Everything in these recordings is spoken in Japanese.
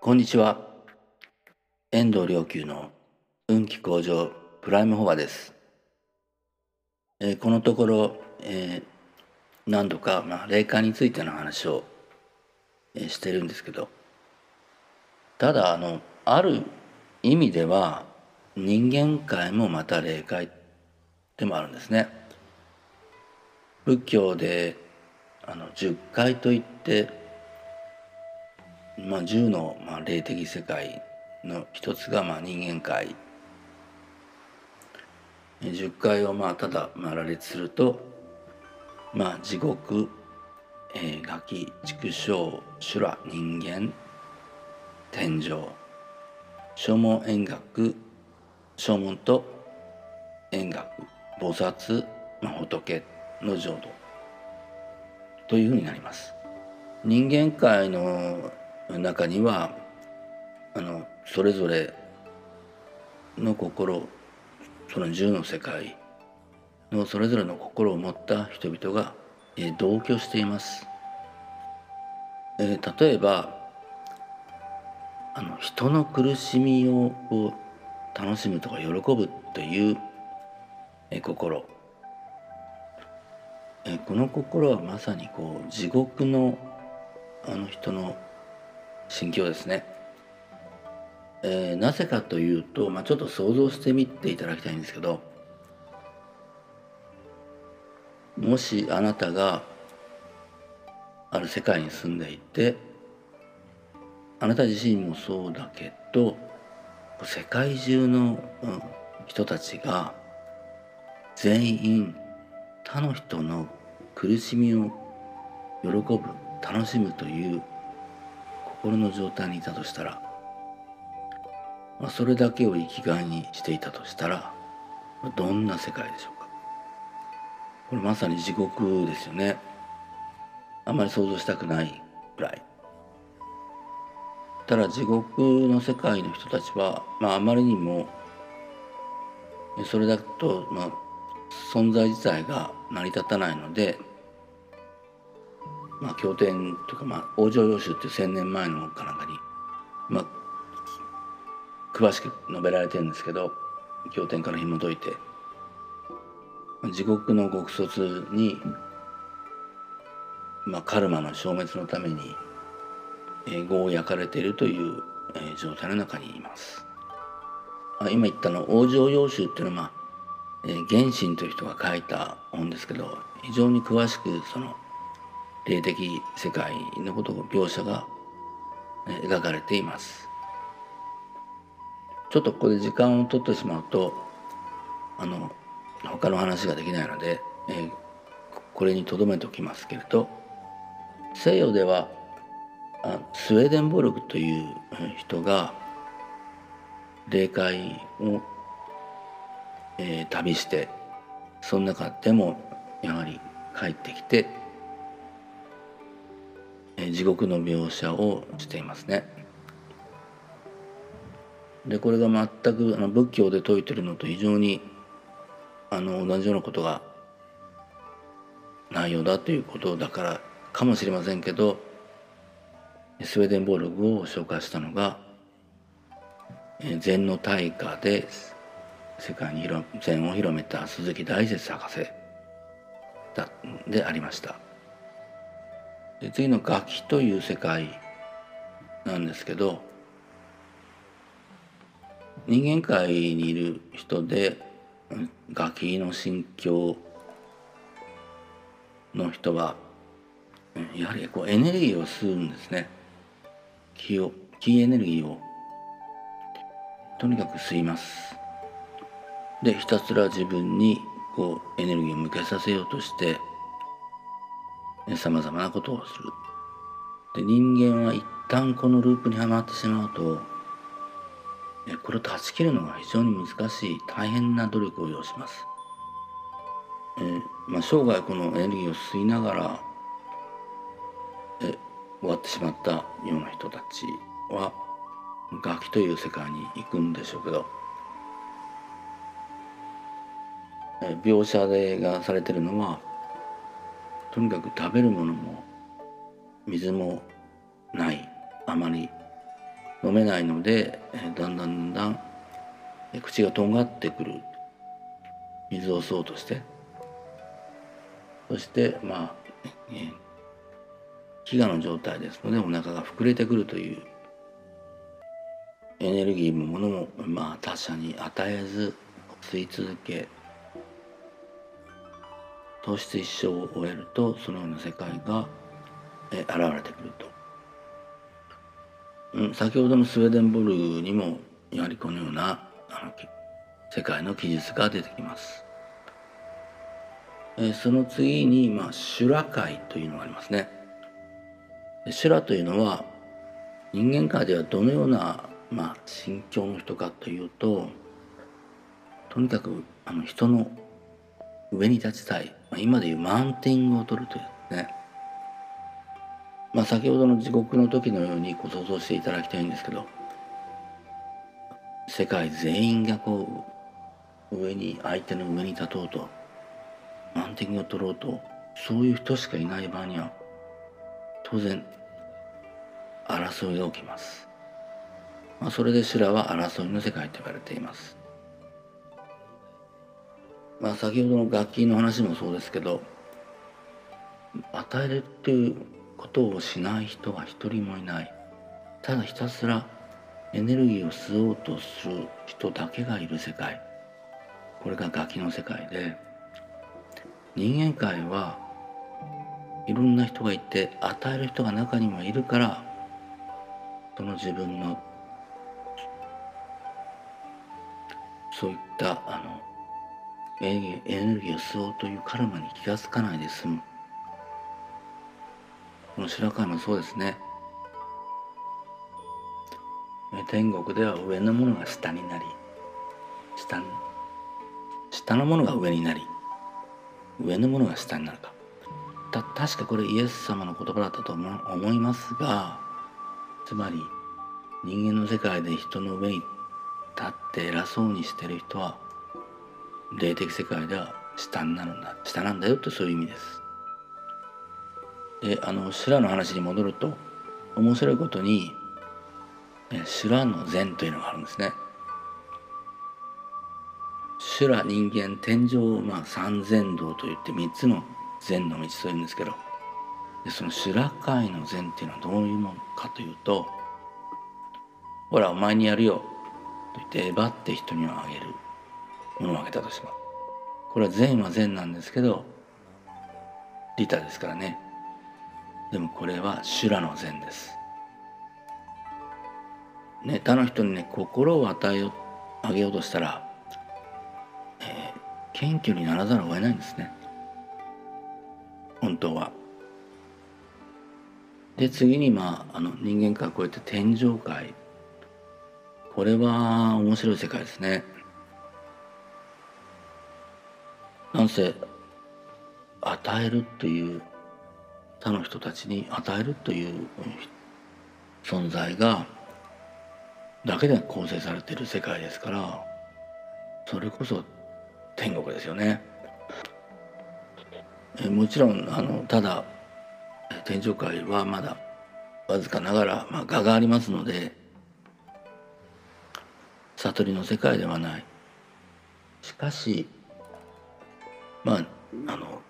こんにちは。遠藤良久の運気向上プライムフォアです、えーこのところ、えー何度か、まあ、霊感についての話を、えーしてるんですけどただあのある意味では人間界もまた霊界でもあるんですね。仏教であの十界といってまあ、10の、まあ、霊的世界の一つが、まあ、人間界。10回をまあただ、まあ、羅列すると、まあ、地獄、えー、ガキ畜生修羅人間天上正門円覚正門と円覚菩薩、まあ、仏の浄土。というふうになります。人間界の中にはあのそれぞれの心その十の世界のそれぞれの心を持った人々が、え同居しています。え例えばあの人の苦しみをを楽しむとか喜ぶという、え心、えこの心はまさにこう地獄のあの人の心境ですね。えーなぜかというと、まあ、ちょっと想像してみていただきたいんですけどもしあなたがある世界に住んでいてあなた自身もそうだけど世界中の、人たちが全員他の人の苦しみを喜ぶ楽しむという心の状態にいたとしたら、まあ、それだけを生きがいにしていたとしたらまあどんな世界でしょうか。これまさに地獄ですよね。あまり想像したくないくらい。ただ地獄の世界の人たちは、まあ、あまりにもえそれだと、まあ、存在自体が成り立たないのでまあ、経典とか、まあ、往生要集っていう千年前のかなんかに、まあ、詳しく述べられてるんですけど経典から紐解いて地獄の極卒に、まあ、カルマの消滅のために、えー業を焼かれているという、えー状態の中にいます。あ今言ったの往生要集っていうのは、まあえー原神という人が書いた本ですけど非常に詳しくその霊的世界のことを描写が描かれています。ちょっとここで時間を取ってしまうとあの他の話ができないので、えこれにとどめておきますけれど西洋ではあスウェーデンボルグという人が霊界を、えー旅してその中でもやはり帰ってきて地獄の描写をしていますね。でこれが全くあの仏教で説いてるのと非常にあの同じようなことが内容だということだからかもしれませんけどスウェーデンボルグを紹介したのが禅の大家で世界に禅を広めた鈴木大拙博士でありました。で次の「楽器」という世界なんですけど人間界にいる人で楽器の心境の人はやはりこうエネルギーを吸うんですね。気を気エネルギーを。とにかく吸います。でひたすら自分にこうエネルギーを向けさせようとしてさまざまなことをする。で人間は一旦このループにはまってしまうとえこれを断ち切るのが非常に難しい大変な努力を要します、えーまあ、生涯このエネルギーを吸いながらえ終わってしまったような人たちは楽器という世界に行くんでしょうけどえ描写でがされてるのはとにかく食べるものも水もない。あまり飲めないので、だんだんだんだん、口がとんがってくる。水を吸おうとして。そしてまあ、え、飢餓の状態ですのでお腹が膨れてくるという。エネルギーもものも、まあ、他者に与えず吸い続け糖質一生を終えるとそのような世界がえ現れてくると、うん、先ほどのスウェーデンボルグにもやはりこのようなあの世界の記述が出てきます、えその次に、まあ、修羅界というのがありますね。修羅というのは人間界ではどのような、まあ、心境の人かというととにかくあの人の上に立ちたい、今でいうマウンティングを取るというね。まあ先ほどの地獄の時のようにご想像していただきたいんですけど世界全員がこう上に相手の上に立とうとマウンティングを取ろうとそういう人しかいない場合には当然争いが起きます、まあ、それで修羅は争いの世界と言われています。まあ、先ほどの楽器の話もそうですけど与えるっていうことをしない人が一人もいない。ただひたすらエネルギーを吸おうとする人だけがいる世界。これが楽器の世界で人間界はいろんな人がいて与える人が中にもいるからその自分のそういったあのエネルギーを吸おうというカルマに気が付かないで済むこの白川もそうですね。天国では上のものが下になり下下のものが上になり上のものが下になるか。た確かこれイエス様の言葉だったと思いますがつまり人間の世界で人の上に立って偉そうにしてる人は霊的世界では下になるんだ。下なんだよってそういう意味です。であの修羅の話に戻ると面白いことに修羅の禅というのがあるんですね。修羅人間天上、まあ、三禅道といって三つの禅の道というんですけどでその修羅界の禅っていうのはどういうものかというとほらお前にやるよ。と言ってえばって人にはあげる。ものをあげたとしますこれは善は善なんですけど利他ですからね。でもこれは修羅の善です。ね他の人にね心を与えよあげようとしたら、えー、謙虚にならざるを得ないんですね。本当は。で次にまああの人間界を超えて天上界。これは面白い世界ですね。なんせ与えるという他の人たちに与えるという存在がだけで構成されている世界ですからそれこそ天国ですよね。もちろんあのただ天上界はまだわずかながら、まあ、我がありますので悟りの世界ではない。しかしあの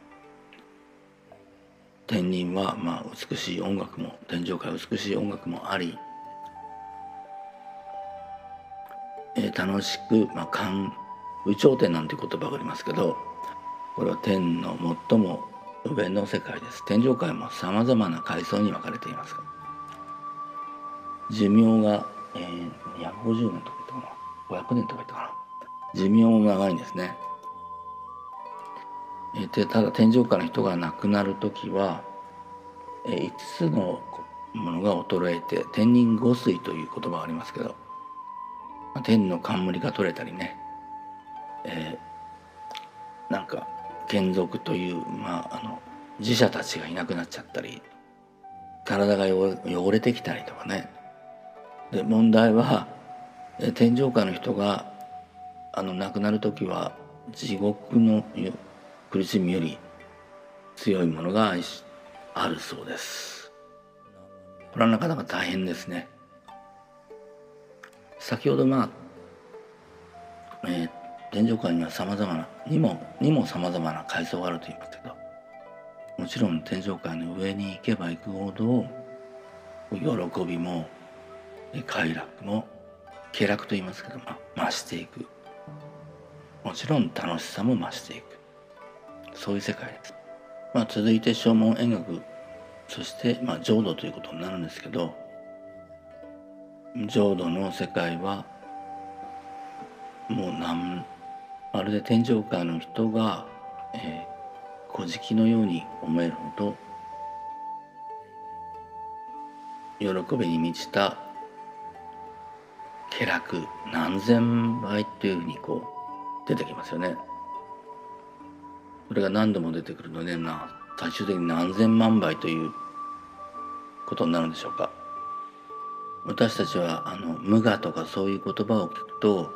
天人はまあ美しい音楽も天上界美しい音楽もあり、えー、楽しく、まあ、観宇頂天なんて言葉がありますけどこれは天の最も上の世界です。天上界もさまざまな階層に分かれています。寿命が、えー、250年とか言ったかな？500年とか言ったかな？寿命も長いんですね。でただ天井下の人が亡くなる時は5つのものが衰えて天人五水という言葉がありますけど天の冠が取れたりね、えー、なんか眷属という、まあ、あの寺社たちがいなくなっちゃったり体が汚れてきたりとかね。で問題は天井下の人があの亡くなる時は地獄の苦しみより強いものがあるそうです。これはなかなか大変ですね。先ほどまあ、えー、天上界にはさまざまなにもにもさまざまな階層があると言いますけどもちろん天上界の上に行けば行くほど喜びも快楽も気楽と言いますけど、ま、増していく。もちろん楽しさも増していく。そういう世界です、まあ、続いて正門演学そして、まあ、浄土ということになるんですけど浄土の世界はもう何まるで天上界の人が、えー、古事記のように思えるほど喜びに満ちた気楽何千倍っていうふうにこう出てきますよね。これが何度も出てくるので、な最終的に何千万倍ということになるんでしょうか。私たちはあの無我とかそういう言葉を聞くと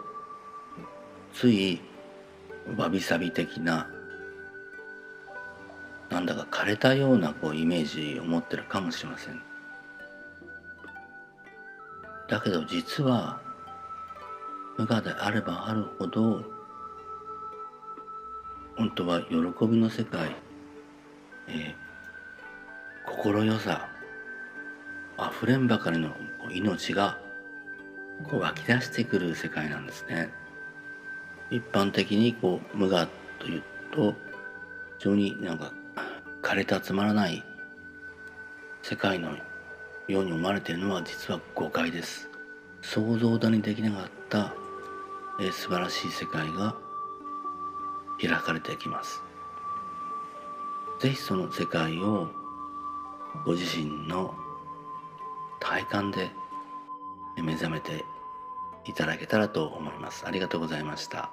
ついわびさび的ななんだか枯れたようなこうイメージを持ってるかもしれません。だけど実は無我であればあるほど本当は喜びの世界、えー、心よさあふれんばかりの命がこう湧き出してくる世界なんですね。一般的にこう無我というと非常になんか枯れたつまらない世界のように思われているのは実は誤解です。想像だにできなかったえー、素晴らしい世界が開かれてきます。是非その世界をご自身の体感で目覚めていただけたらと思います。ありがとうございました。